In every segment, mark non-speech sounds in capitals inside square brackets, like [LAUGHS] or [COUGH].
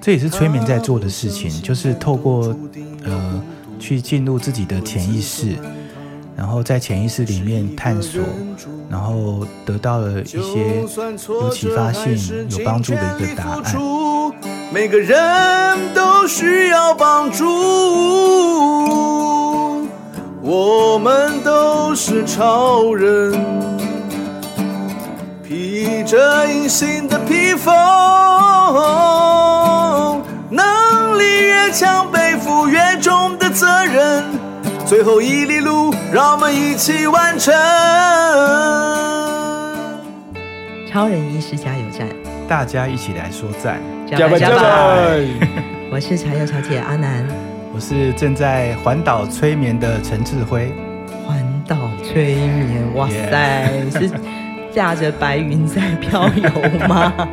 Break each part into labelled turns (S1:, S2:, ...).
S1: 这也是催眠在做的事情，就是透过呃去进入自己的潜意识，然后在潜意识里面探索，然后得到了一些有启发性、有帮助的一个答案。
S2: 每个人都需要帮助，我们都是超人，披着隐形的披风。能力越强，背负越重的责任。最后一里路，让我们一起完成。
S3: 超人医师加油站，
S1: 大家一起来说赞，
S3: 加油加油！[LAUGHS] 我是柴油小姐阿南，
S1: 我是正在环岛催眠的陈志辉。
S3: 环岛催眠，哇塞.是驾着白云在飘游吗？[LAUGHS]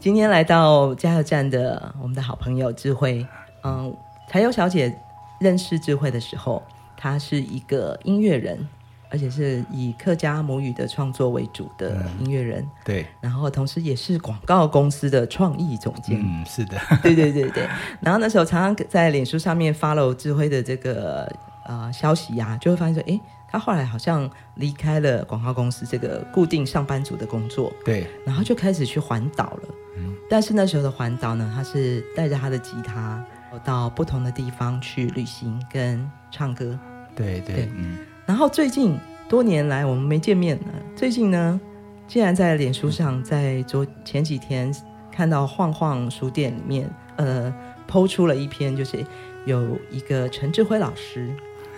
S3: 今天来到加油站的我们的好朋友智慧，嗯，柴油小姐认识智慧的时候，她是一个音乐人，而且是以客家母语的创作为主的音乐人。嗯、
S1: 对，
S3: 然后同时也是广告公司的创意总监。
S1: 嗯，是的，[LAUGHS]
S3: 对对对对。然后那时候常常在脸书上面 follow 智慧的这个呃消息呀、啊，就会发现说，哎。他后来好像离开了广告公司这个固定上班族的工作，
S1: 对，
S3: 然后就开始去环岛了。嗯，但是那时候的环岛呢，他是带着他的吉他到不同的地方去旅行跟唱歌。
S1: 对对，对嗯。
S3: 然后最近多年来我们没见面了，最近呢，竟然在脸书上，在昨前几天看到晃晃书店里面，呃，PO 出了一篇，就是有一个陈志辉老师。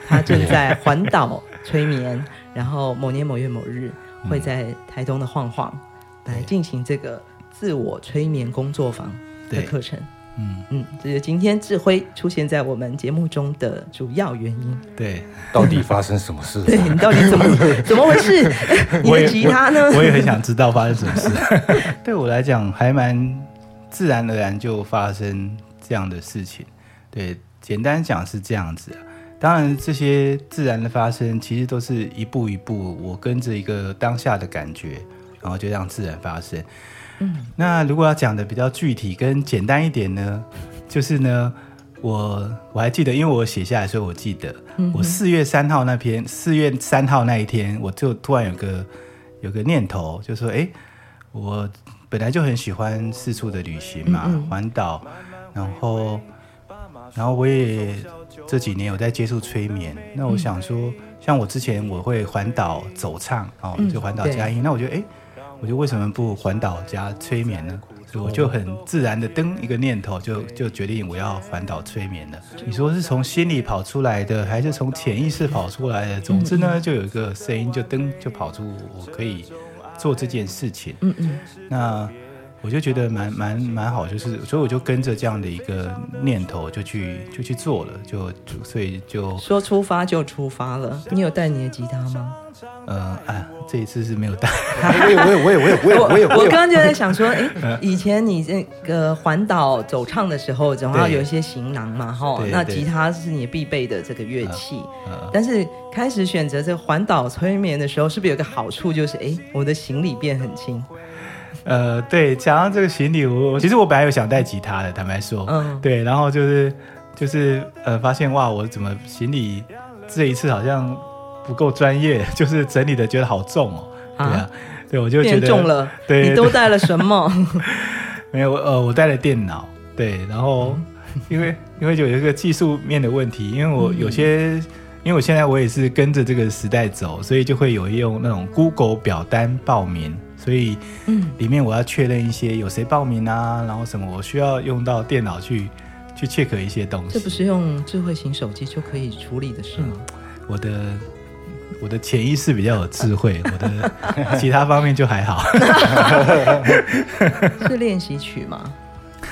S3: 他正在环岛催眠，然后某年某月某日会在台东的晃晃来进行这个自我催眠工作坊的课程。嗯嗯，这是今天智辉出现在我们节目中的主要原因。
S1: 对，
S4: 到底发生什么事？
S3: 对，你到底怎么 [LAUGHS] 怎么回事？你的吉他呢？
S1: 我也很想知道发生什么事。[LAUGHS] 对我来讲，还蛮自然而然就发生这样的事情。对，简单讲是这样子。当然，这些自然的发生，其实都是一步一步，我跟着一个当下的感觉，然后就让自然发生。嗯，那如果要讲的比较具体跟简单一点呢，就是呢，我我还记得，因为我写下来，所以我记得，嗯、我四月三号那篇，四月三号那一天，我就突然有个有个念头，就说，哎，我本来就很喜欢四处的旅行嘛，嗯嗯环岛，然后。然后我也这几年有在接触催眠，那我想说，像我之前我会环岛走唱哦，就环岛加音，那我觉得哎，我就为什么不环岛加催眠呢？所以我就很自然的登一个念头，就就决定我要环岛催眠了。你说是从心里跑出来的，还是从潜意识跑出来的？总之呢，就有一个声音就登就跑出，我可以做这件事情。嗯嗯，那。我就觉得蛮蛮蛮好，就是所以我就跟着这样的一个念头就去就去做了，就就所以就
S3: 说出发就出发了。你有带你的吉他吗？
S1: 呃哎，这一次是没有带。[LAUGHS]
S4: 我也我也我也我也我也我也
S3: 我刚刚就在想说，[LAUGHS] 哎，以前你这个环岛走唱的时候，总要有一些行囊嘛，哈。那吉他是你必备的这个乐器，但是开始选择这个环岛催眠的时候，是不是有个好处，就是哎，我的行李变很轻。[LAUGHS]
S1: 呃，对，讲到这个行李，我其实我本来有想带吉他的，坦白说，嗯，对，然后就是就是呃，发现哇，我怎么行李这一次好像不够专业，[LAUGHS] 就是整理的觉得好重哦，啊？对啊，对，我就觉得
S3: 变重了，对，你都带了什么？[LAUGHS]
S1: 没有，呃，我带了电脑，对，然后因为因为就有一个技术面的问题，因为我有些，嗯、因为我现在我也是跟着这个时代走，所以就会有用那种 Google 表单报名。所以，嗯，里面我要确认一些有谁报名啊，然后什么我需要用到电脑去去 check 一些东西。
S3: 这不是用智慧型手机就可以处理的事吗？
S1: 嗯、我的我的潜意识比较有智慧，[LAUGHS] 我的其他方面就还好。[LAUGHS]
S3: 是练习曲吗？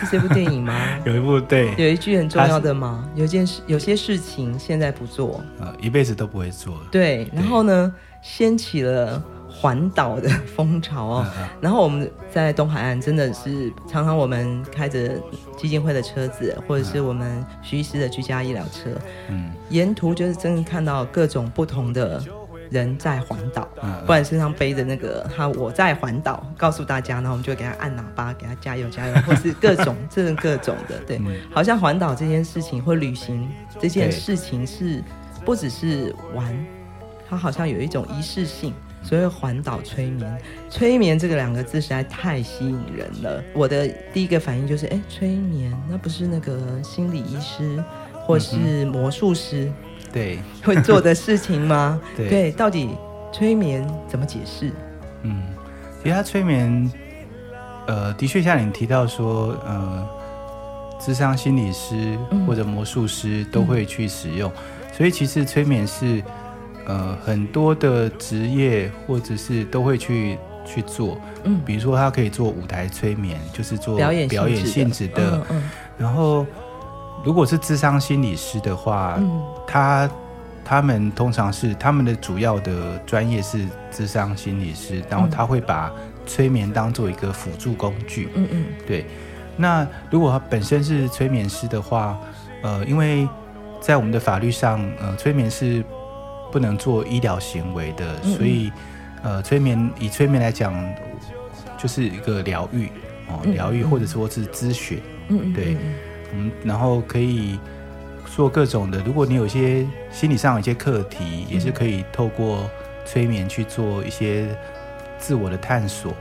S3: 是这部电影吗？[LAUGHS]
S1: 有一部对，
S3: 有一句很重要的吗？是有件事，有些事情现在不做，
S1: 呃，一辈子都不会做。
S3: 对，然后呢，掀起了。环岛的风潮哦，然后我们在东海岸真的是常常我们开着基金会的车子，或者是我们徐医师的居家医疗车，嗯，沿途就是真的看到各种不同的人在环岛，
S1: 嗯，
S3: 不然身上背着那个他我在环岛，告诉大家，然后我们就给他按喇叭，给他加油加油，或是各种这种各种的，对，
S1: 嗯、
S3: 好像环岛这件事情或旅行这件事情是不只是玩，它好像有一种仪式性。所以环岛催眠，催眠这个两个字实在太吸引人了。我的第一个反应就是，哎，催眠那不是那个心理医师或是魔术师
S1: 对
S3: 会做的事情吗？[LAUGHS]
S1: 对，
S3: 对，到底催眠怎么解释？
S1: 嗯，其实他催眠，呃，的确像你提到说，呃，智商心理师或者魔术师都会去使用，嗯、所以其实催眠是。呃，很多的职业或者是都会去去做，嗯，比如说他可以做舞台催眠，就是做表演表演性质的，嗯嗯。然后，如果是智商心理师的话，嗯，他他们通常是他们的主要的专业是智商心理师，然后他会把催眠当做一个辅助工具，嗯嗯，对。那如果他本身是催眠师的话，呃，因为在我们的法律上，呃，催眠是。不能做医疗行为的，所以，嗯、呃，催眠以催眠来讲，就是一个疗愈哦，疗愈或者说是咨询，嗯，对，嗯，然后可以做各种的。如果你有一些心理上有一些课题，也是可以透过催眠去做一些自我的探索，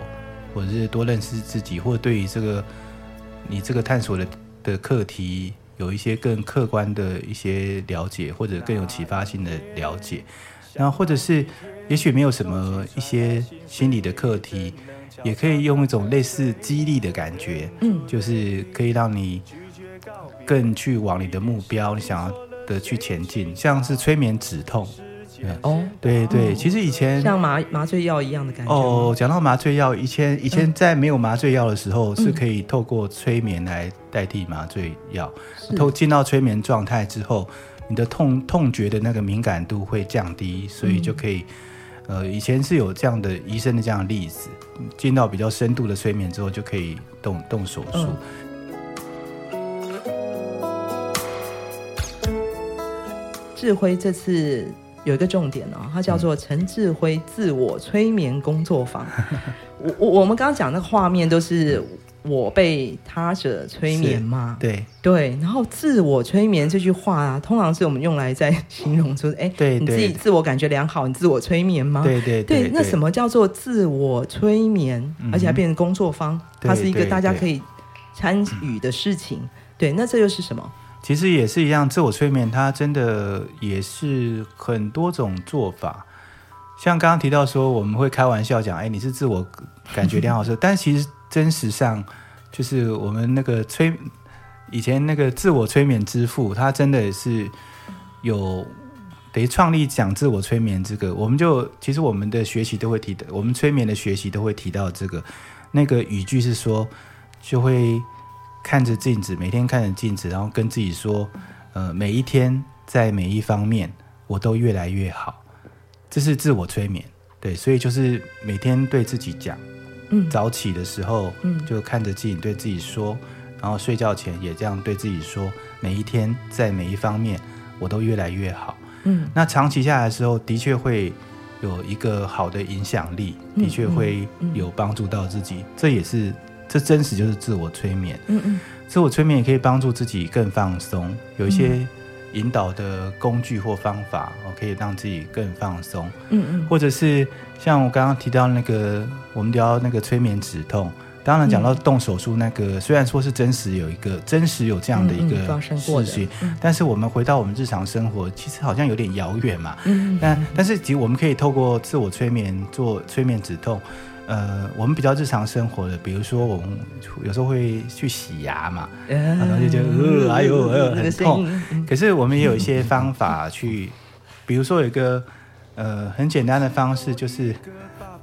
S1: 或者是多认识自己，或者对于这个你这个探索的的课题。有一些更客观的一些了解，或者更有启发性的了解，然后或者是也许没有什么一些心理的课题，也可以用一种类似激励的感觉，嗯，就是可以让你更去往你的目标，你想要的去前进，像是催眠止痛。哦，对对，其实以前
S3: 像麻麻醉药一样的感觉。
S1: 哦，讲到麻醉药，以前以前在没有麻醉药的时候，是可以透过催眠来代替麻醉药。透进到催眠状态之后，你的痛痛觉的那个敏感度会降低，所以就可以，呃，以前是有这样的医生的这样的例子，进到比较深度的催眠之后，就可以动动手术。
S3: 智辉这次。有一个重点哦，它叫做陈志辉自我催眠工作坊。[LAUGHS] 我我我们刚刚讲那个画面都是我被他者催眠嘛？
S1: 对
S3: 对。然后自我催眠这句话啊，通常是我们用来在形容说，哎，对，你自己自我感觉良好，你自我催眠吗？
S1: 对对对，
S3: 对。那什么叫做自我催眠？而且还变成工作坊，它是一个大家可以参与的事情。对，那这又是什么？
S1: 其实也是一样，自我催眠它真的也是很多种做法。像刚刚提到说，我们会开玩笑讲，哎，你是自我感觉良好说，[LAUGHS] 但其实真实上就是我们那个催以前那个自我催眠之父，他真的是有等于创立讲自我催眠这个，我们就其实我们的学习都会提的，我们催眠的学习都会提到这个那个语句是说就会。看着镜子，每天看着镜子，然后跟自己说，呃，每一天在每一方面我都越来越好，这是自我催眠，对，所以就是每天对自己讲，嗯，早起的时候，嗯，就看着镜对自己说，然后睡觉前也这样对自己说，每一天在每一方面我都越来越好，嗯，那长期下来的时候，的确会有一个好的影响力，的确会有帮助到自己，这也是。这真实就是自我催眠。嗯嗯，自我催眠也可以帮助自己更放松，有一些引导的工具或方法，我，可以让自己更放松。嗯嗯，或者是像我刚刚提到那个，我们聊那个催眠止痛，当然讲到动手术那个，虽然说是真实有一个真实有这样的一个事情，但是我们回到我们日常生活，其实好像有点遥远嘛。嗯，但但是其实我们可以透过自我催眠做催眠止痛。呃，我们比较日常生活的，比如说我们有时候会去洗牙嘛，然后就觉得呃，哎呦，哎呦，很痛。可是我们也有一些方法去，比如说有一个呃很简单的方式，就是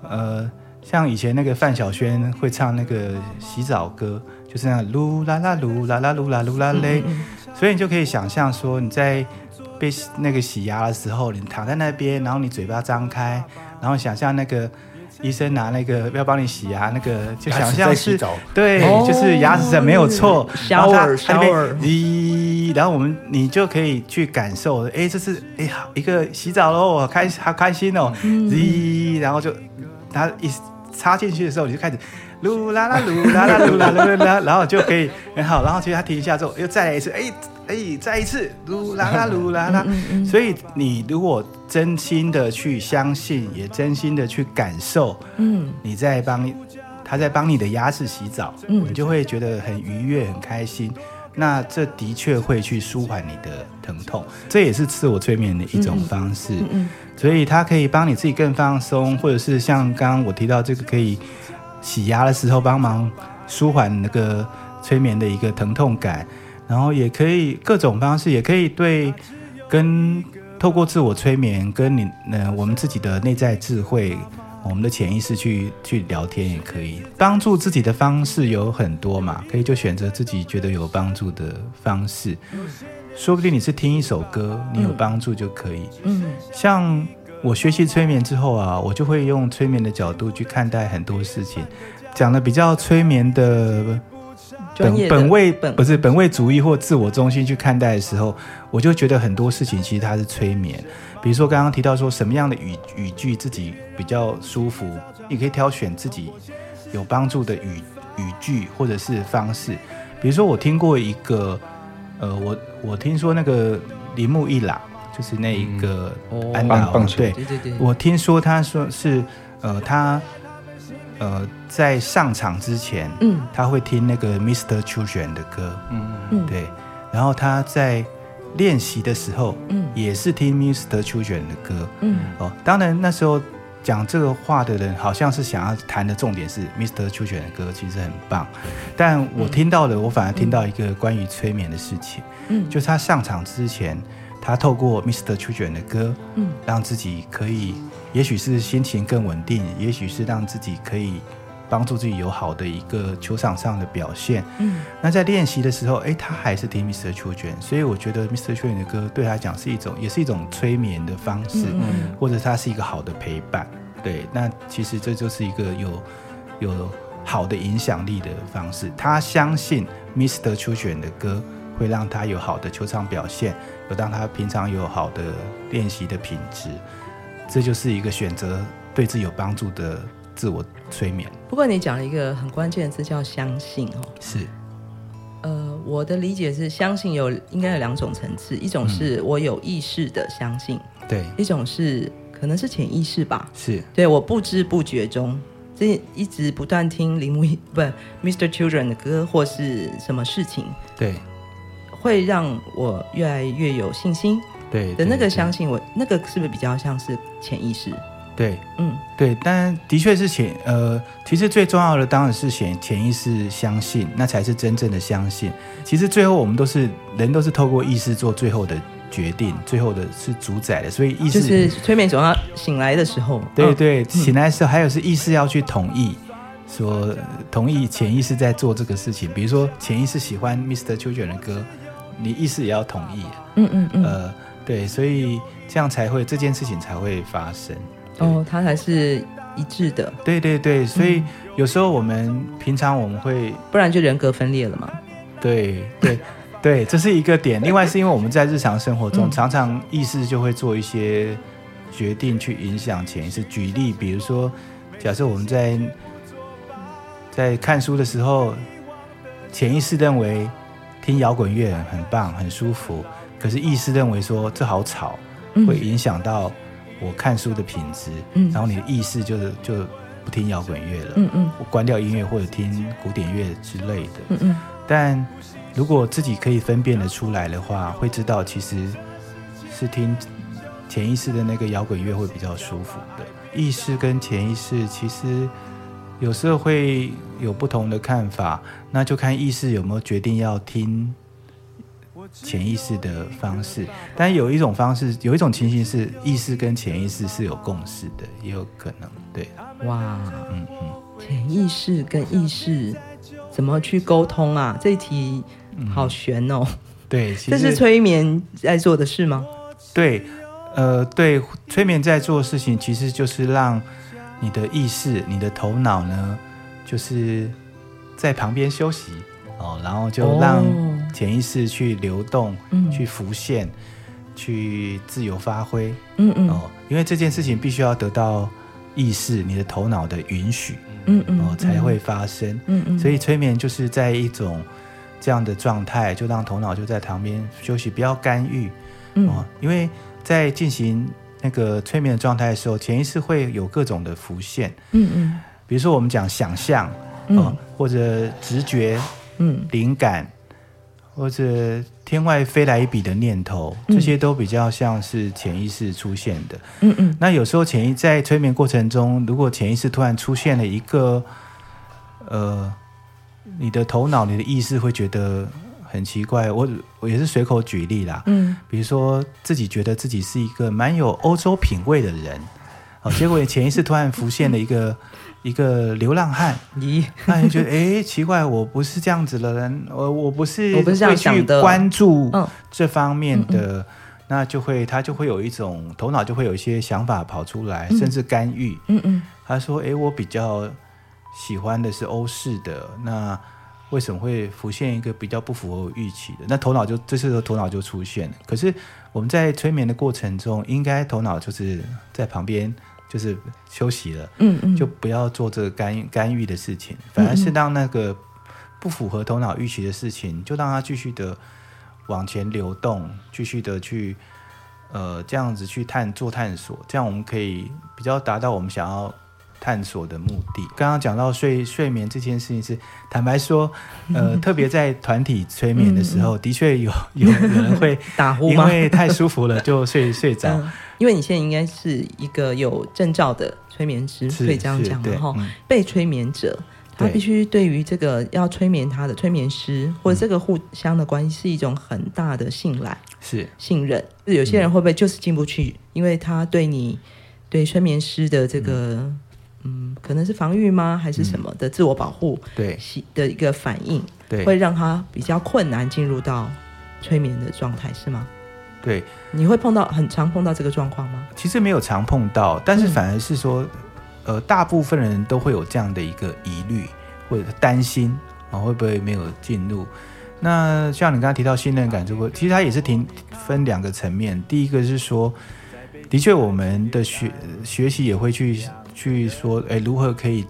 S1: 呃像以前那个范晓萱会唱那个洗澡歌，就是那噜啦啦噜啦啦噜啦噜啦嘞，所以你就可以想象说你在被那个洗牙的时候，你躺在那边，然后你嘴巴张开，然后想象那个。医生拿那个要帮你洗牙，那个就想象是对，
S3: 哦。
S1: 就是牙齿没有错，然后它
S3: shower
S1: 它里面
S3: shower
S1: 咦，然后我们你就可以去感受，哎，这是哎好一个洗澡喽，开好开心哦，咦，然后就它一插进去的时候，你就开始。噜啦啦噜啦啦噜啦啦啦，然后就可以很好，然后其实他停一下之后，又再来一次，哎哎，再一次噜啦啦噜啦啦。所以你如果真心的去相信，也真心的去感受，嗯，你在帮他在帮你的牙齿洗澡，嗯，你就会觉得很愉悦、很开心。那这的确会去舒缓你的疼痛，这也是自我催眠的一种方式。嗯嗯，所以它可以帮你自己更放松，或者是像刚刚我提到这个可以。洗牙的时候帮忙舒缓那个催眠的一个疼痛感，然后也可以各种方式，也可以对跟透过自我催眠跟你呃我们自己的内在智慧，我们的潜意识去去聊天也可以。帮助自己的方式有很多嘛，可以就选择自己觉得有帮助的方式。说不定你是听一首歌，你有帮助就可以。嗯，像。我学习催眠之后啊，我就会用催眠的角度去看待很多事情，讲的比较催眠的本的本位本不是本位主义或自我中心去看待的时候，我就觉得很多事情其实它是催眠。比如说刚刚提到说什么样的语语句自己比较舒服，你可以挑选自己有帮助的语语句或者是方式。比如说我听过一个，呃，我我听说那个铃木一朗。就是那一个安娜，对。对对，我听说他说是，呃，他呃在上场之前，嗯，他会听那个 Mr. Children 的歌，嗯嗯，对，然后他在练习的时候，嗯，也是听 Mr. Children 的歌，嗯，哦，当然那时候讲这个话的人好像是想要谈的重点是 Mr. Children 的歌，其实很棒，但我听到的，我反而听到一个关于催眠的事情，嗯，就是他上场之前。他透过 Mr. Children 的歌，嗯，让自己可以，也许是心情更稳定，也许是让自己可以帮助自己有好的一个球场上的表现。嗯，那在练习的时候，哎，他还是听 Mr. Children，所以我觉得 Mr. Children 的歌对他讲是一种，也是一种催眠的方式，嗯，或者他是一个好的陪伴。对，那其实这就是一个有有好的影响力的方式。他相信 Mr. Children 的歌。会让他有好的球场表现，有让他平常有好的练习的品质，这就是一个选择对自己有帮助的自我催眠。
S3: 不过你讲了一个很关键的字叫相信哦，
S1: 是，
S3: 呃，我的理解是相信有应该有两种层次，一种是我有意识的相信，
S1: 嗯、对，
S3: 一种是可能是潜意识吧，
S1: 是
S3: 对，我不知不觉中，这一直不断听铃木不 Mr. Children 的歌或是什么事情，
S1: 对。
S3: 会让我越来越有信心，
S1: 对
S3: 的那个相信我，那个是不是比较像是潜意识？
S1: 对，嗯，对，但的确是潜呃，其实最重要的当然是潜潜意识相信，那才是真正的相信。其实最后我们都是人，都是透过意识做最后的决定，最后的是主宰的，所以意识
S3: 就是催眠总要醒来的时候，
S1: 对对，嗯、醒来的时候还有是意识要去同意，说同意潜意识在做这个事情，比如说潜意识喜欢 Mr. Children 的歌。你意思也要同意，嗯嗯嗯，呃，对，所以这样才会这件事情才会发生。
S3: 哦，它才是一致的。
S1: 对对对，所以有时候我们平常我们会，
S3: 不然就人格分裂了嘛。
S1: 对对 [LAUGHS] 对，这是一个点。另外是因为我们在日常生活中常常意识就会做一些决定去影响潜意识。举例，比如说，假设我们在在看书的时候，潜意识认为。听摇滚乐很棒，很舒服。可是意识认为说这好吵，会影响到我看书的品质。嗯，然后你的意识就是就不听摇滚乐了。嗯嗯，我关掉音乐或者听古典乐之类的。嗯嗯。但如果自己可以分辨得出来的话，会知道其实是听潜意识的那个摇滚乐会比较舒服的。意识跟潜意识其实。有时候会有不同的看法，那就看意识有没有决定要听潜意识的方式。但有一种方式，有一种情形是意识跟潜意识是有共识的，也有可能。对，
S3: 哇，嗯嗯，潜意识跟意识怎么去沟通啊？这一题好悬哦。
S1: 嗯、对，[LAUGHS]
S3: 这是催眠在做的事吗？
S1: 对，呃，对，催眠在做的事情其实就是让。你的意识、你的头脑呢，就是在旁边休息哦，然后就让潜意识去流动、
S3: 嗯
S1: 去浮现、去自由发挥。
S3: 嗯嗯
S1: 哦，因为这件事情必须要得到意识、你的头脑的允许，
S3: 嗯嗯
S1: 哦，才会发生。
S3: 嗯嗯，
S1: 所以催眠就是在一种这样的状态，就让头脑就在旁边休息，不要干预。
S3: 嗯
S1: 哦，因为在进行那个催眠的状态的时候，潜意识会有各种的浮现，
S3: 嗯嗯。
S1: 比如说我们讲想象，
S3: 嗯。
S1: 哦，或者直觉、
S3: 嗯。
S1: 灵感，或者天外飞来一笔的念头，
S3: 嗯。
S1: 这些都比较像是潜意识出现的。
S3: 嗯嗯。
S1: 那有时候潜意在催眠过程中，如果潜意识突然出现了一个，呃，你的头脑、你的意识会觉得很奇怪。我我也是随口举例啦，
S3: 嗯。
S1: 比如说自己觉得自己是一个蛮有欧洲品味的人，哦，[LAUGHS] 结果潜意识突然浮现了一个 [LAUGHS] 一个流浪汉，
S3: 咦，
S1: 那你觉得哎奇怪，我不是这样子的人，我我不是
S3: 我不是这样
S1: 会去
S3: 想的
S1: 关注
S3: 嗯。
S1: 这方面的，那就会他就会有一种头脑就会有一些想法跑出来，甚至干预。
S3: 嗯嗯。
S1: 他说：“哎，我比较喜欢的是欧式的，那为什么会浮现一个比较不符合预期的？那头脑就这时候头脑就出现了。可是我们在催眠的过程中，应该头脑就是在旁边就是休息了，
S3: 嗯嗯，
S1: 就不要做这个干干预的事情，反而是让那个不符合头脑预期的事情，就让它继续的往前流动，继续的去呃这样子去探做探索，这样我们可以比较达到我们想要探索的目的。刚刚讲到睡睡眠这件事情是，坦白说，[LAUGHS] 呃，特别在团体催眠的时候，的确有有有人会 [LAUGHS]
S3: 打呼吗？
S1: 因为太舒服了就睡 [LAUGHS] 睡着。
S3: 嗯因为你现在应该是一个有证照的催眠师，
S1: 是
S3: 可以这样
S1: 是对
S3: 讲嘛？哈、
S1: 嗯
S3: 被催眠者他
S1: 对
S3: 必须对于这个要催眠他的催眠师，或者这个互相的关系是一种很大的信赖、
S1: 是
S3: 信任。有些人会不会就是进不去，因为他对你对催眠师的这个嗯可能是防御吗，还是什么的自我保护
S1: 对
S3: 的一个反应，
S1: 对
S3: 会让他比较困难进入到催眠的状态，是吗？
S1: 对。
S3: 你会碰到很常碰到这个状况吗？
S1: 其实没有常碰到，但是
S3: 嗯
S1: 反而是说，呃，大部分人都会有这样的一个疑虑或者担心啊、会不会没有进入？那像你刚刚提到信任感这个，其实它也是挺分两个层面。第一个是说，的确我们的学学习也会去去说，哎，如何可以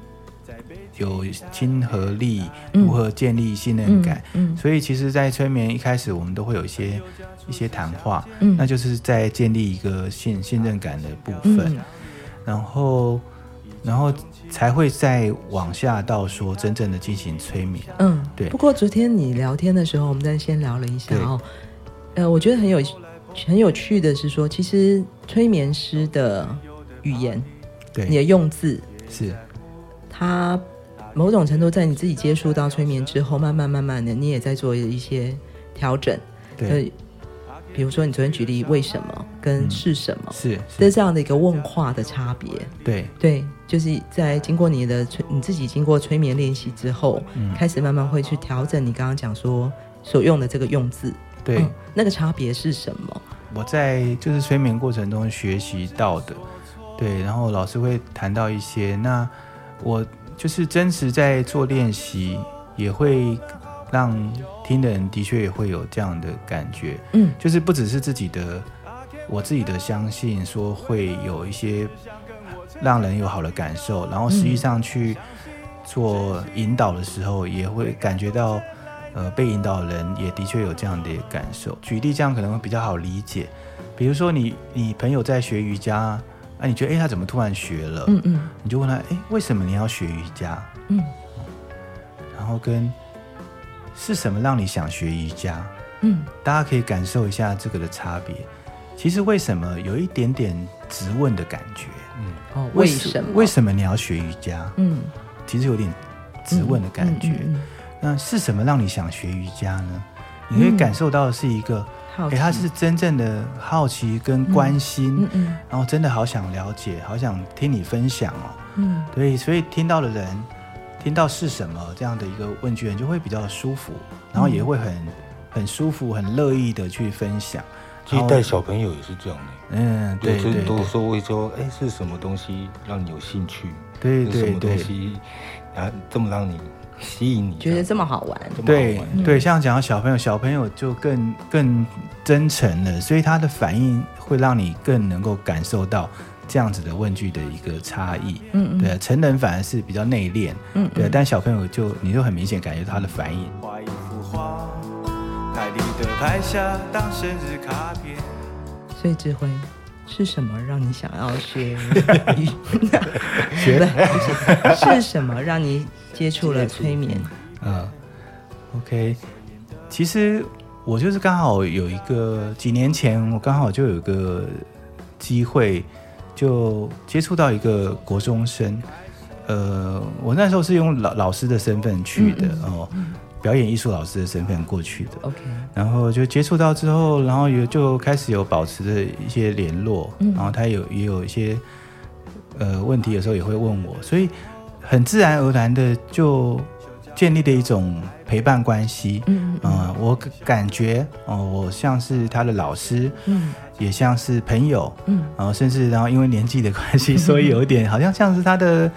S1: 有亲和力，
S3: 嗯
S1: 如何建立信任感？
S3: 嗯
S1: 所以其实，在催眠一开始，我们都会有一些一些谈话，
S3: 嗯。
S1: 那就是在建立一个信信任感的部分，
S3: 嗯。
S1: 然后然后才会再往下到说真正的进行催眠。
S3: 嗯，
S1: 对。
S3: 不过昨天你聊天的时候，我们在先聊了一下哦，呃，我觉得很有很有趣的是说，其实催眠师的语言，你，的用字，
S1: 是
S3: 它某种程度在你自己接触到催眠之后，慢慢慢慢的，你也在做一些调整。
S1: 对，
S3: 呃，比如说你昨天举例为什么跟是什么，
S1: 是
S3: 这
S1: 是，
S3: 这样的一个问话的差别。
S1: 对
S3: 对，就是在经过你的催，你自己经过催眠练习之后，
S1: 嗯
S3: 开始慢慢会去调整你刚刚讲说所用的这个用字，
S1: 对。
S3: 嗯那个差别是什么？
S1: 我在就是催眠过程中学习到的，对，然后老师会谈到一些，那我就是真实在做练习，也会让听的人的确也会有这样的感觉，
S3: 嗯
S1: 就是不只是自己的，我自己的相信说会有一些让人有好的感受，然后实际上去做引导的时候，也会感觉到。呃，被引导的人也的确有这样的感受。举例这样可能会比较好理解，比如说你你朋友在学瑜伽，啊，你觉得哎他怎么突然学了？
S3: 嗯嗯
S1: 你就问他哎为什么你要学瑜伽？
S3: 嗯
S1: 然后跟是什么让你想学瑜伽？
S3: 嗯
S1: 大家可以感受一下这个的差别。其实为什么有一点点质问的感觉？
S3: 哦，为什么？
S1: 为什么你要学瑜伽？
S3: 嗯，
S1: 其实有点质问的感觉。
S3: 嗯嗯嗯
S1: 那是什么让你想学瑜伽呢？你会感受到的是一个，哎、
S3: 好奇，
S1: 他是真正的好奇跟关心，
S3: 嗯嗯
S1: 然后真的好想了解，好想听你分享哦。
S3: 嗯
S1: 对，所以听到的人，听到是什么这样的一个问句，人就会比较舒服，然后也会很很舒服、很乐意的去分享。
S4: 其实带小朋友也是这样的。
S1: 嗯，对对，
S4: 都说会说，哎，是什么东西让你有兴趣？
S1: 对对对，
S4: 什么东西啊这么让你吸引你？
S3: 觉得这么好玩？
S1: 对对，像讲到小朋友，小朋友就更更真诚了，所以他的反应会让你更能够感受到这样子的问句的一个差异。嗯嗯，对，成人反而是比较内敛。嗯，对，但小朋友就你就很明显感觉他的反应。画一幅画，台里的拍下当生日卡片。
S3: 所以智慧是什么让你想要学？
S1: 学 [LAUGHS]
S3: 是什么让你接触了催眠？
S1: 嗯，OK，其实我就是刚好有一个几年前，我刚好就有一个机会，就接触到一个国中生。呃，我那时候是用老老师的身份去的哦。表演艺术老师的身份过去的
S3: ，OK，
S1: 然后就接触到之后，然后也就开始有保持着一些联络，嗯、然后他有也有一些呃问题，有时候也会问我，所以很自然而然的就建立了一种陪伴关系，嗯，嗯，呃、我感觉哦、呃，我像是他的老师，嗯，也像是朋友，嗯，然后甚至然后因为年纪的关系，[LAUGHS] 所以有一点好像像是他的。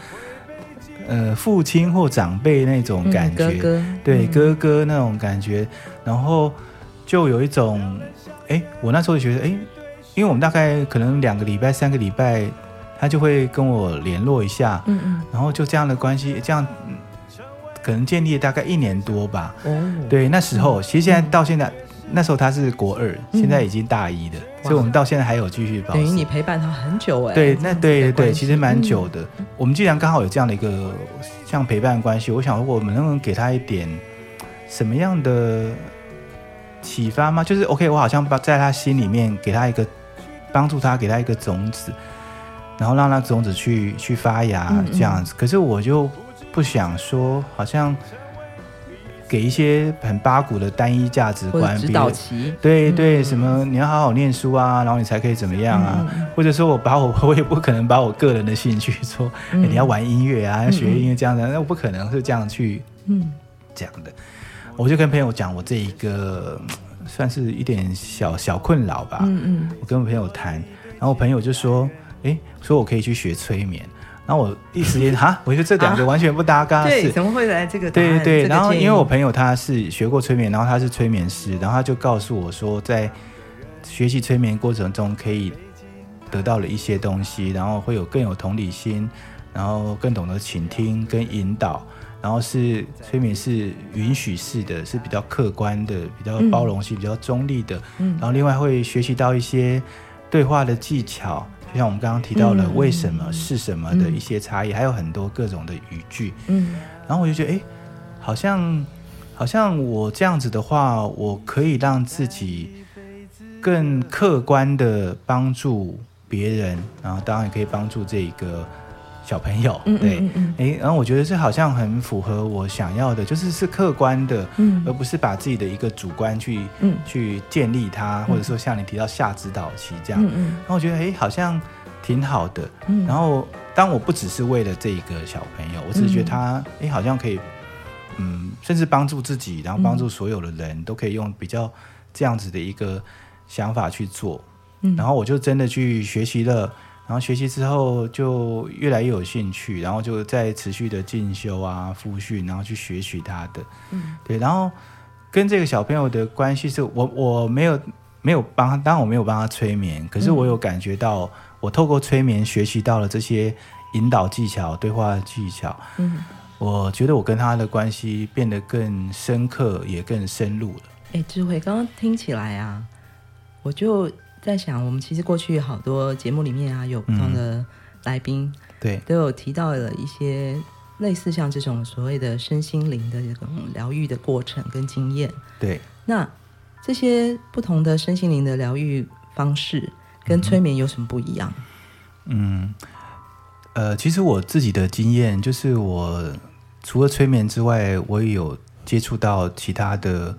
S1: 呃，父亲或长辈那种感觉，
S3: 嗯、哥哥
S1: 对、嗯、哥哥那种感觉，然后就有一种，哎，我那时候就觉得，哎，因为我们大概可能两个礼拜、三个礼拜，他就会跟我联络一下，嗯嗯，然后就这样的关系，这样可能建立了大概一年多吧。哦，对，那时候其实现在到现在。嗯那时候他是国二，现在已经大一的，嗯、所以我们到现在还有继续保持。
S3: 等于你陪伴他很久哎。
S1: 对，那对对对，其实蛮久的。嗯、我们既然刚好有这样的一个像陪伴关系，我想如果我们能不能给他一点什么样的启发吗？就是 OK，我好像把在他心里面给他一个帮助他，给他一个种子，然后让那种子去去发芽这样子。可是我就不想说，好像。给一些很八股的单一价值观，
S3: 指导期，
S1: 对对，什么你要好好念书啊，然后你才可以怎么样啊？或者说我把我 [LAUGHS] 我也不可能把我个人的兴趣说，你要玩音乐啊，要学音乐这样的，那我不可能是这样去嗯讲的。我就跟朋友讲我这一个算是一点小小困扰吧，嗯嗯，我跟我朋友谈，然后我朋友就说，哎，说我可以去学催眠。然后我一时间 [LAUGHS] 哈，我觉得这两个完全不搭嘎。
S3: 对，怎么会来这个？
S1: 对对。然后因为我朋友他是学过催眠，然后他是催眠师，然后他就告诉我说，在学习催眠过程中可以得到了一些东西，然后会有更有同理心，然后更懂得倾听跟引导，然后是催眠是允许式的，是比较客观的，比较包容性，比较中立的。嗯。然后另外会学习到一些对话的技巧。就像我们刚刚提到了，为什么、嗯、是什么的一些差异，嗯、还有很多各种的语句。嗯，然后我就觉得，哎，好像好像我这样子的话，我可以让自己更客观的帮助别人，然后当然也可以帮助这一个。小朋友，对，哎、然后我觉得这好像很符合我想要的，就是是客观的，嗯，而不是把自己的一个主观去，嗯，去建立它，或者说像你提到下指导期这样，嗯嗯，然后我觉得，哎，好像挺好的，嗯，然后当我不只是为了这一个小朋友，我只是觉得他，哎，好像可以，嗯，甚至帮助自己，然后帮助所有的人，嗯、都可以用比较这样子的一个想法去做，嗯，然后我就真的去学习了。然后学习之后就越来越有兴趣，然后就在持续的进修啊、复训，然后去学习他的。嗯，对。然后跟这个小朋友的关系是我我没有没有帮他，当然我没有帮他催眠，可是我有感觉到，我透过催眠学习到了这些引导技巧、对话技巧。嗯，我觉得我跟他的关系变得更深刻，也更深入了。
S3: 哎，智慧，刚刚听起来啊，我就。在想，我们其实过去好多节目里面啊，有不同的来宾，嗯、对，都有提到了一些类似像这种所谓的身心灵的这种疗愈的过程跟经验。
S1: 对，
S3: 那这些不同的身心灵的疗愈方式跟催眠有什么不一样？
S1: 嗯，呃，其实我自己的经验就是，我除了催眠之外，我也有接触到其他的，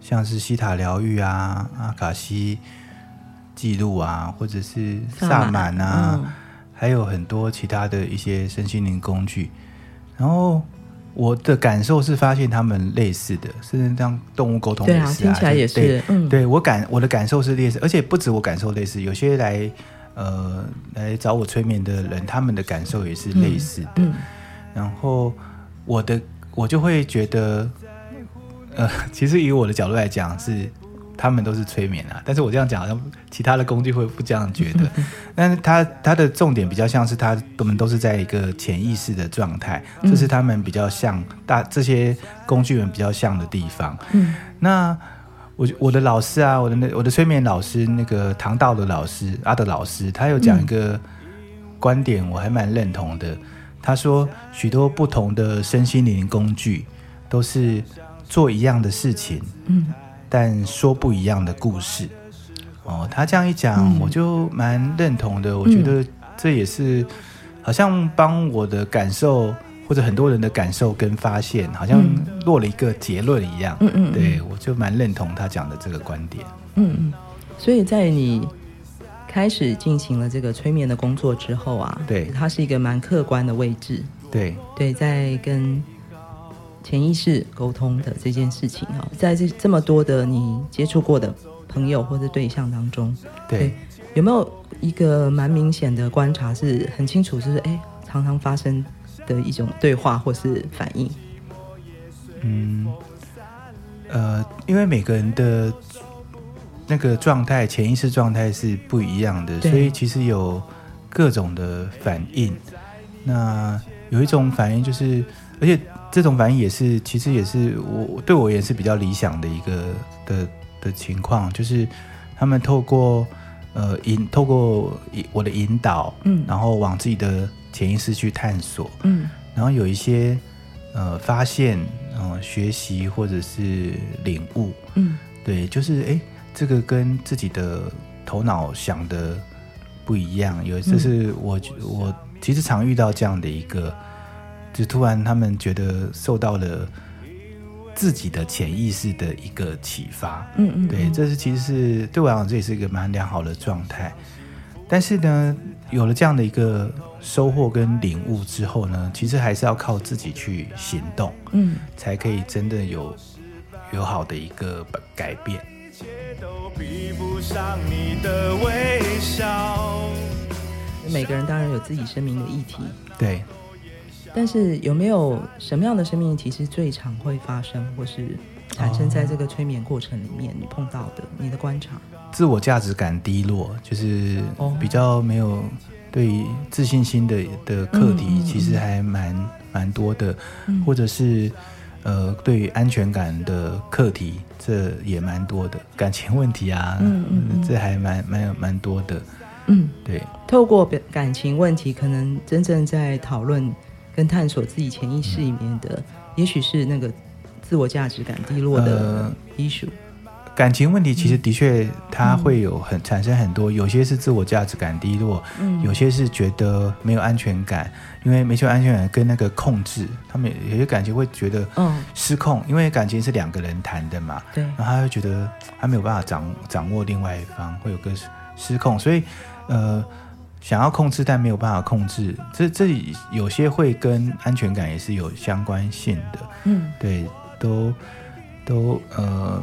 S1: 像是西塔疗愈啊、阿卡西。记录啊，或者是萨满啊，嗯、还有很多其他的一些身心灵工具。然后我的感受是发现他们类似的，甚至像动物沟通也是啊，
S3: 对啊，听起来也是。
S1: 对，
S3: 嗯，
S1: 对我感我的感受是类似，而且不止我感受类似，有些来呃来找我催眠的人，他们的感受也是类似的。然后我的我就会觉得，呃，其实以我的角度来讲是。他们都是催眠啊，但是我这样讲，好像其他的工具会不这样觉得。[LAUGHS] 但是他他的重点比较像是他我们都是在一个潜意识的状态，这是他们比较像大这些工具人比较像的地方。嗯，那我我的老师啊，我的那我的催眠老师那个唐道的老师阿德老师，他有讲一个观点，我还蛮认同的。他说许多不同的身心灵工具都是做一样的事情。嗯。但说不一样的故事，哦，他这样一讲，嗯、我就蛮认同的。我觉得这也是好像帮我的感受，或者很多人的感受跟发现，好像落了一个结论一样。嗯嗯，对，我就蛮认同他讲的这个观点。
S3: 嗯嗯，所以在你开始进行了这个催眠的工作之后啊，
S1: 对，
S3: 它是一个蛮客观的位置。
S1: 对
S3: 对，在跟。潜意识沟通的这件事情哈，在这这么多的你接触过的朋友或者对象当中，
S1: 对，对，
S3: 有没有一个蛮明显的观察，是很清楚，就是哎，常常发生的一种对话或是反应？
S1: 嗯，呃，因为每个人的那个状态，潜意识状态是不一样的，所以其实有各种的反应。那有一种反应就是，而且。这种反应也是，其实也是我对我也是比较理想的一个的的情况，就是他们透过呃引透过我的引导，嗯，然后往自己的潜意识去探索，嗯，然后有一些呃发现，嗯、呃，学习或者是领悟，嗯，对，就是哎，这个跟自己的头脑想的不一样，有这是我我其实常遇到这样的一个。就突然，他们觉得受到了自己的潜意识的一个启发。嗯，嗯嗯，对，这是其实是对我来讲，这也是一个蛮良好的状态。但是呢，有了这样的一个收获跟领悟之后呢，其实还是要靠自己去行动，嗯，才可以真的有有好的一个改变。
S3: 每个人当然有自己生命的议题，
S1: 对。
S3: 但是有没有什么样的生命其实最常会发生，或是产生在这个催眠过程里面，你碰到的，你的观察？
S1: 自我价值感低落，就是比较没有对自信心的的课题，其实还蛮蛮多的，或者是呃，对于安全感的课题，这也蛮多的，感情问题啊，嗯嗯，这还蛮蛮有蛮多的，嗯，对。
S3: 透过感情问题，可能真正在讨论。跟探索自己潜意识里面的，嗯、也许是那个自我价值感低落的 issue。
S1: 感情问题其实的确，它会有很、嗯、产生很多，有些是自我价值感低落，嗯，有些是觉得没有安全感，因为没有安全感跟那个控制，他们有些感情会觉得失控，嗯、因为感情是两个人谈的嘛，对，然后他会觉得他没有办法掌掌握另外一方，会有个失控，所以呃。想要控制，但没有办法控制，这这有些会跟安全感也是有相关性的。嗯，对，都都呃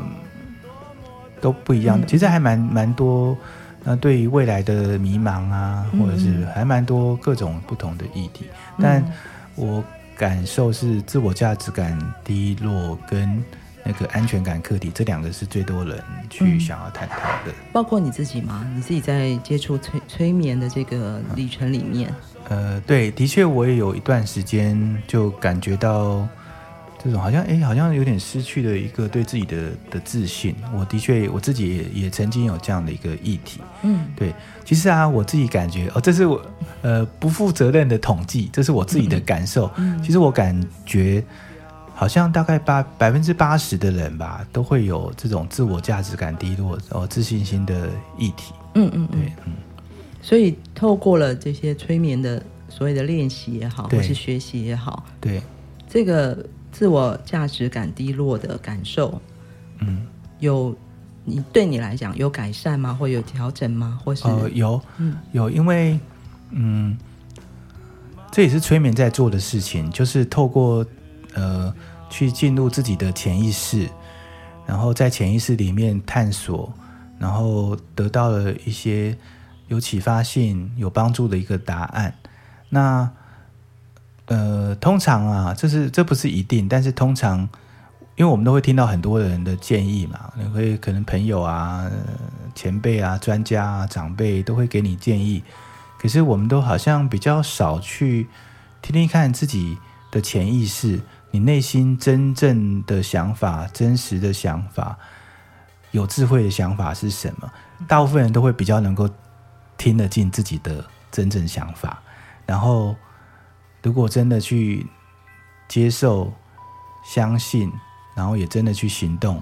S1: 都不一样的。嗯、其实还蛮蛮多，那对于未来的迷茫啊，或者是还蛮多各种不同的议题。嗯、但我感受是自我价值感低落跟。那个安全感课题，这两个是最多人去想要探讨的。
S3: 包括你自己吗？你自己在接触催催眠的这个旅程里面？
S1: 呃，对，的确，我也有一段时间就感觉到这种好像，哎，好像有点失去了一个对自己的的自信。我的确，我自己也也曾经有这样的一个议题。嗯，对。其实啊，我自己感觉，哦，这是我呃不负责任的统计，这是我自己的感受。嗯，其实我感觉。好像大概八百分之八十的人吧，都会有这种自我价值感低落、哦自信心的议题。嗯嗯，对，嗯。
S3: 所以透过了这些催眠的所谓的练习也好，或是学习也好，
S1: 对
S3: 这个自我价值感低落的感受，嗯，有你对你来讲有改善吗？或有调整吗？或是
S1: 呃有，嗯有，因为嗯，这也是催眠在做的事情，就是透过。呃去进入自己的潜意识，然后在潜意识里面探索，然后得到了一些有启发性、有帮助的一个答案。那呃，通常啊，这是这不是一定，但是通常，因为我们都会听到很多人的建议嘛，你会可能朋友啊、前辈啊、专家啊、长辈都会给你建议，可是我们都好像比较少去听听看自己的潜意识，你内心真正的想法、真实的想法、有智慧的想法是什么？大部分人都会比较能够听得进自己的真正想法，然后。如果真的去接受、相信，然后也真的去行动，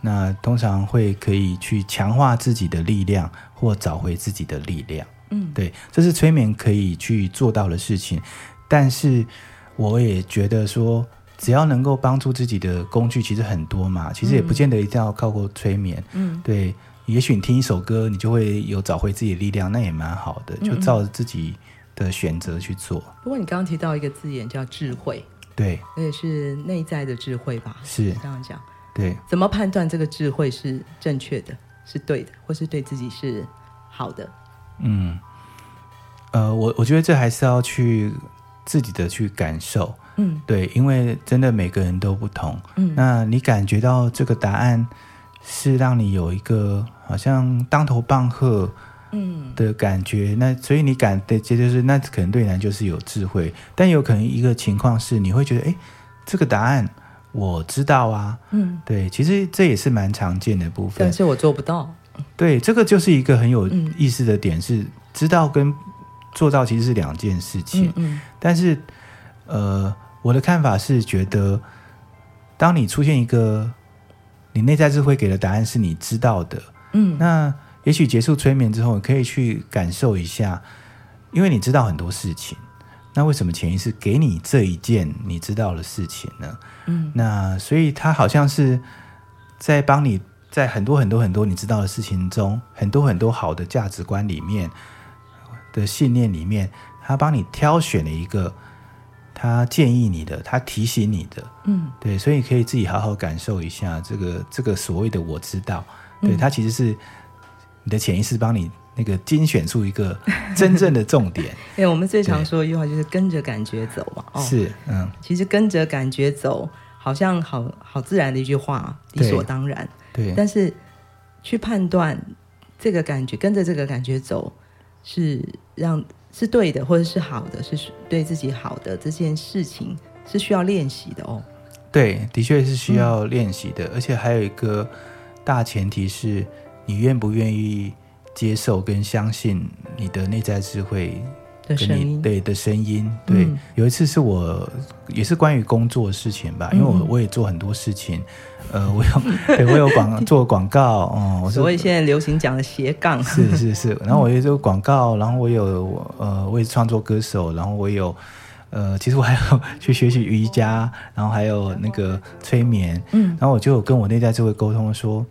S1: 那通常会可以去强化自己的力量，或找回自己的力量。嗯，对，这是催眠可以去做到的事情。但是，我也觉得说，只要能够帮助自己的工具，其实很多嘛。其实也不见得一定要靠过催眠。嗯，对，也许你听一首歌，你就会有找回自己的力量，那也蛮好的。就照着自己。的选择去做。
S3: 不过你刚刚提到一个字眼叫智慧，
S1: 对，
S3: 而且是内在的智慧吧？
S1: 是
S3: 这样讲。
S1: 对，
S3: 怎么判断这个智慧是正确的，是对的，或是对自己是好的？
S1: 嗯，呃，我我觉得这还是要去自己的去感受。嗯，对，因为真的每个人都不同。嗯，那你感觉到这个答案是让你有一个好像当头棒喝。嗯的感觉，那所以你感的，这就是那可能对男就是有智慧，但有可能一个情况是你会觉得，哎，这个答案我知道啊，嗯，对，其实这也是蛮常见的部分，
S3: 但是我做不到。
S1: 对，这个就是一个很有意思的点，是知道跟做到其实是两件事情。嗯，嗯，但是呃，我的看法是觉得，当你出现一个你内在智慧给的答案是你知道的，嗯，那。也许结束催眠之后，你可以去感受一下，因为你知道很多事情，那为什么潜意识给你这一件你知道的事情呢？嗯，那所以他好像是在帮你，在很多很多很多你知道的事情中，很多很多好的价值观里面的信念里面，他帮你挑选了一个他建议你的，他提醒你的，嗯，对，所以可以自己好好感受一下这个这个所谓的我知道，对，他其实是。你的潜意识帮你那个精选出一个 [LAUGHS] 真正的重点。
S3: 对，[LAUGHS] 我们最常说的一句话就是跟着感觉走嘛。哦，
S1: 是，嗯，
S3: 其实跟着感觉走，好像好好自然的一句话，理所当然。
S1: 对。
S3: 但是去判断这个感觉，跟着这个感觉走，是让是对的，或者是好的，是对自己好的这件事情，是需要练习的哦。
S1: 对，的确是需要练习的，嗯，而且还有一个大前提是。你愿不愿意接受跟相信你的内在智慧
S3: 的声音？
S1: 对的声音，对。嗯、有一次是我也是关于工作的事情吧，因为我我也做很多事情，呃，我有 [LAUGHS] 对我有广做广告，嗯，我
S3: 所谓现在流行讲的斜杠，
S1: 是是是。[LAUGHS] 然后我也做广告，然后我有呃，我也是创作歌手，然后我有呃，其实我还有去学习瑜伽，然后还有那个催眠，嗯，然后我就有跟我内在智慧沟通说，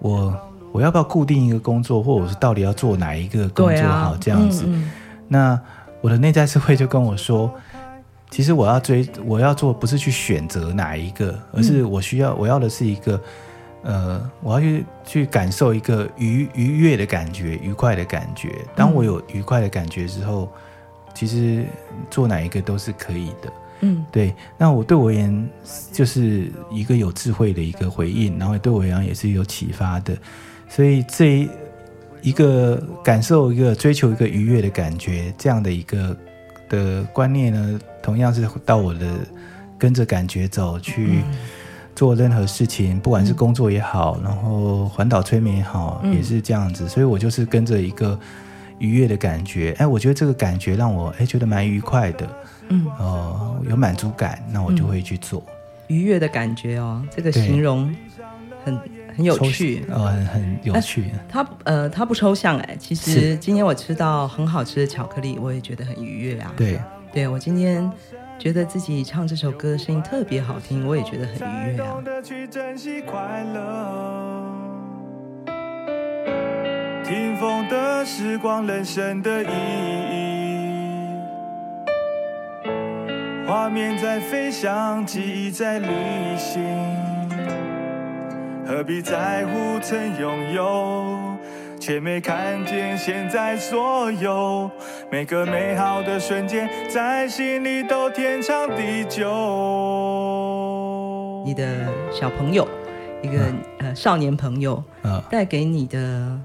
S1: 我。我要不要固定一个工作，或者是到底要做哪一个工作好？啊、这样子，嗯嗯，那我的内在智慧就跟我说，其实我要追，我要做不是去选择哪一个，而是我需要，我要的是一个，呃，我要去去感受一个愉愉悦的感觉，愉快的感觉。当我有愉快的感觉之后，其实做哪一个都是可以的。嗯，对。那我对我而言，就是一个有智慧的一个回应，然后对我而言也是有启发的。所以这一个感受，一个追求，一个愉悦的感觉，这样的一个的观念呢，同样是到我的跟着感觉走去做任何事情，不管是工作也好，然后环岛催眠也好，也是这样子。所以我就是跟着一个愉悦的感觉，哎，我觉得这个感觉让我哎觉得蛮愉快的，嗯，哦，有满足感，那我就会去做。
S3: 愉悦的感觉哦，这个形容很。很有趣，
S1: 呃，很很有趣。
S3: 它呃，它不抽象哎。其实今天我吃到很好吃的巧克力，我也觉得很愉悦啊。
S1: 对，
S3: 对我今天觉得自己唱这首歌的声音特别好听，我也觉得很愉悦啊。听风的时光，人生的意义。
S2: 画面在飞翔，记忆在旅行，何必在乎曾拥有，却没看见现在所有。每个美好的瞬间，在心里都天长地久。
S3: 你的小朋友，一个、嗯、呃少年朋友，嗯，带给你的，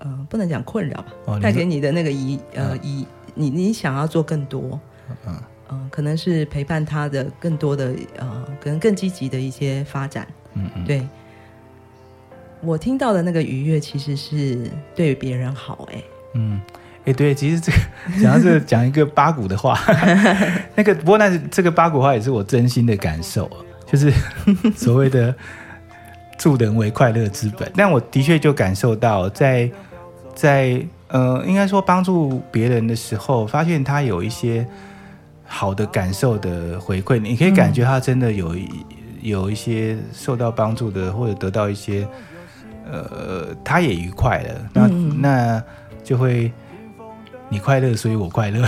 S3: 呃，不能讲困扰吧，哦、带给你的那个遗呃遗、嗯，你你想要做更多，嗯。嗯、呃，可能是陪伴他的更多的呃，可能更积极的一些发展。嗯嗯，对。我听到的那个愉悦，其实是对别人好、欸。哎，嗯，
S1: 哎，对，其实这个讲到这个，讲一个八股的话，[LAUGHS] 那个不过那是这个八股话也是我真心的感受，就是 [LAUGHS] 所谓的助人为快乐之本。但我的确就感受到在，在在呃，应该说帮助别人的时候，发现他有一些。好的感受的回馈，你可以感觉他真的有、嗯、有一些受到帮助的，或者得到一些，呃，他也愉快了，那、嗯、那就会你快乐，所以我快乐，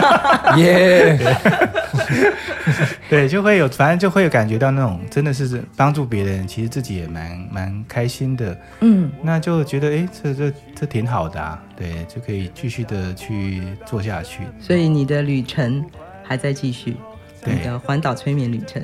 S1: [LAUGHS] 耶 [LAUGHS]. 对，就会有，反正就会有感觉到那种真的是帮助别人，其实自己也蛮蛮开心的，嗯，那就觉得哎，这这这挺好的啊，对，就可以继续的去做下去，
S3: 所以你的旅程。还在继续，你的环岛催眠旅程，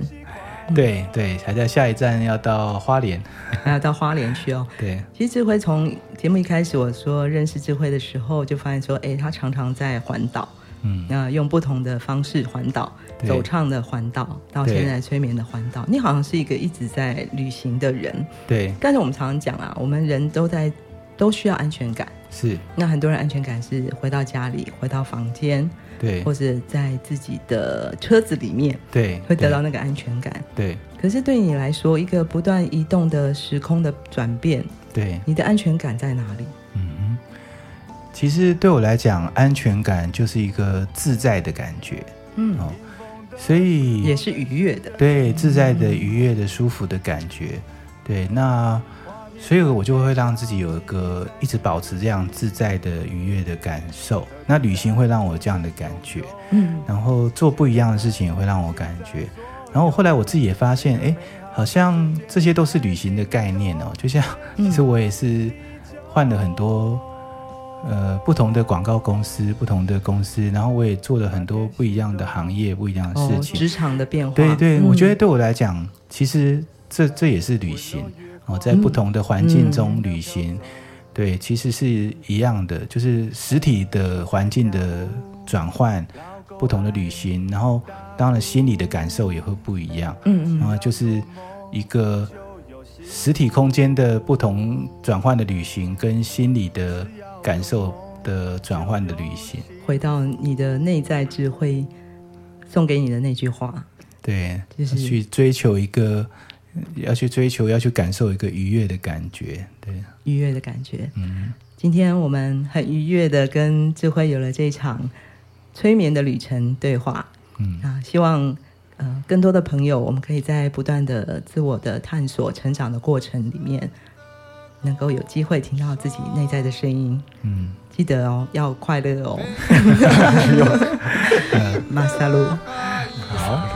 S1: 对对，还在下一站要到花莲，[LAUGHS]
S3: 还要到花莲去哦。[LAUGHS] 对，其实智慧从节目一开始我说认识智慧的时候，就发现说，哎，他常常在环岛，嗯，那用不同的方式环岛，走唱的环岛，到现在催眠的环岛，你好像是一个一直在旅行的人，
S1: 对。
S3: 但是我们常常讲啊，我们人都在都需要安全感，
S1: 是。
S3: 那很多人安全感是回到家里，回到房间。
S1: 对，
S3: 或者在自己的车子里面，
S1: 对，
S3: 会得到那个安全感。
S1: 对，
S3: 可是对你来说，一个不断移动的时空的转变，
S1: 对，
S3: 你的安全感在哪里？
S1: 嗯，其实对我来讲，安全感就是一个自在的感觉。嗯，哦，所以
S3: 也是愉悦的，
S1: 对，自在的、愉悦的、舒服的感觉。对，那。所以我就会让自己有一个一直保持这样自在的愉悦的感受。那旅行会让我有这样的感觉，嗯，然后做不一样的事情也会让我感觉。然后后来我自己也发现，哎，好像这些都是旅行的概念哦。就像其实我也是换了很多呃不同的广告公司、不同的公司，然后我也做了很多不一样的行业、不一样的事情。
S3: 哦，职场的变化，
S1: 对对，我觉得对我来讲，其实这这也是旅行。哦，在不同的环境中旅行，对，其实是一样的，就是实体的环境的转换，不同的旅行，然后当然心理的感受也会不一样，嗯嗯，然后就是一个实体空间的不同转换的旅行，跟心理的感受的转换的旅行，
S3: 回到你的内在智慧送给你的那句话，
S1: 对，就是去追求一个。要去追求，要去感受一个愉悦的感觉，对，
S3: 愉悦的感觉。嗯，今天我们很愉悦的跟智慧有了这场催眠的旅程对话。嗯啊，希望呃更多的朋友，我们可以在不断的自我的探索、成长的过程里面，能够有机会听到自己内在的声音。嗯，记得哦，要快乐哦。[LAUGHS] [LAUGHS] [LAUGHS] 马萨路，
S1: 好。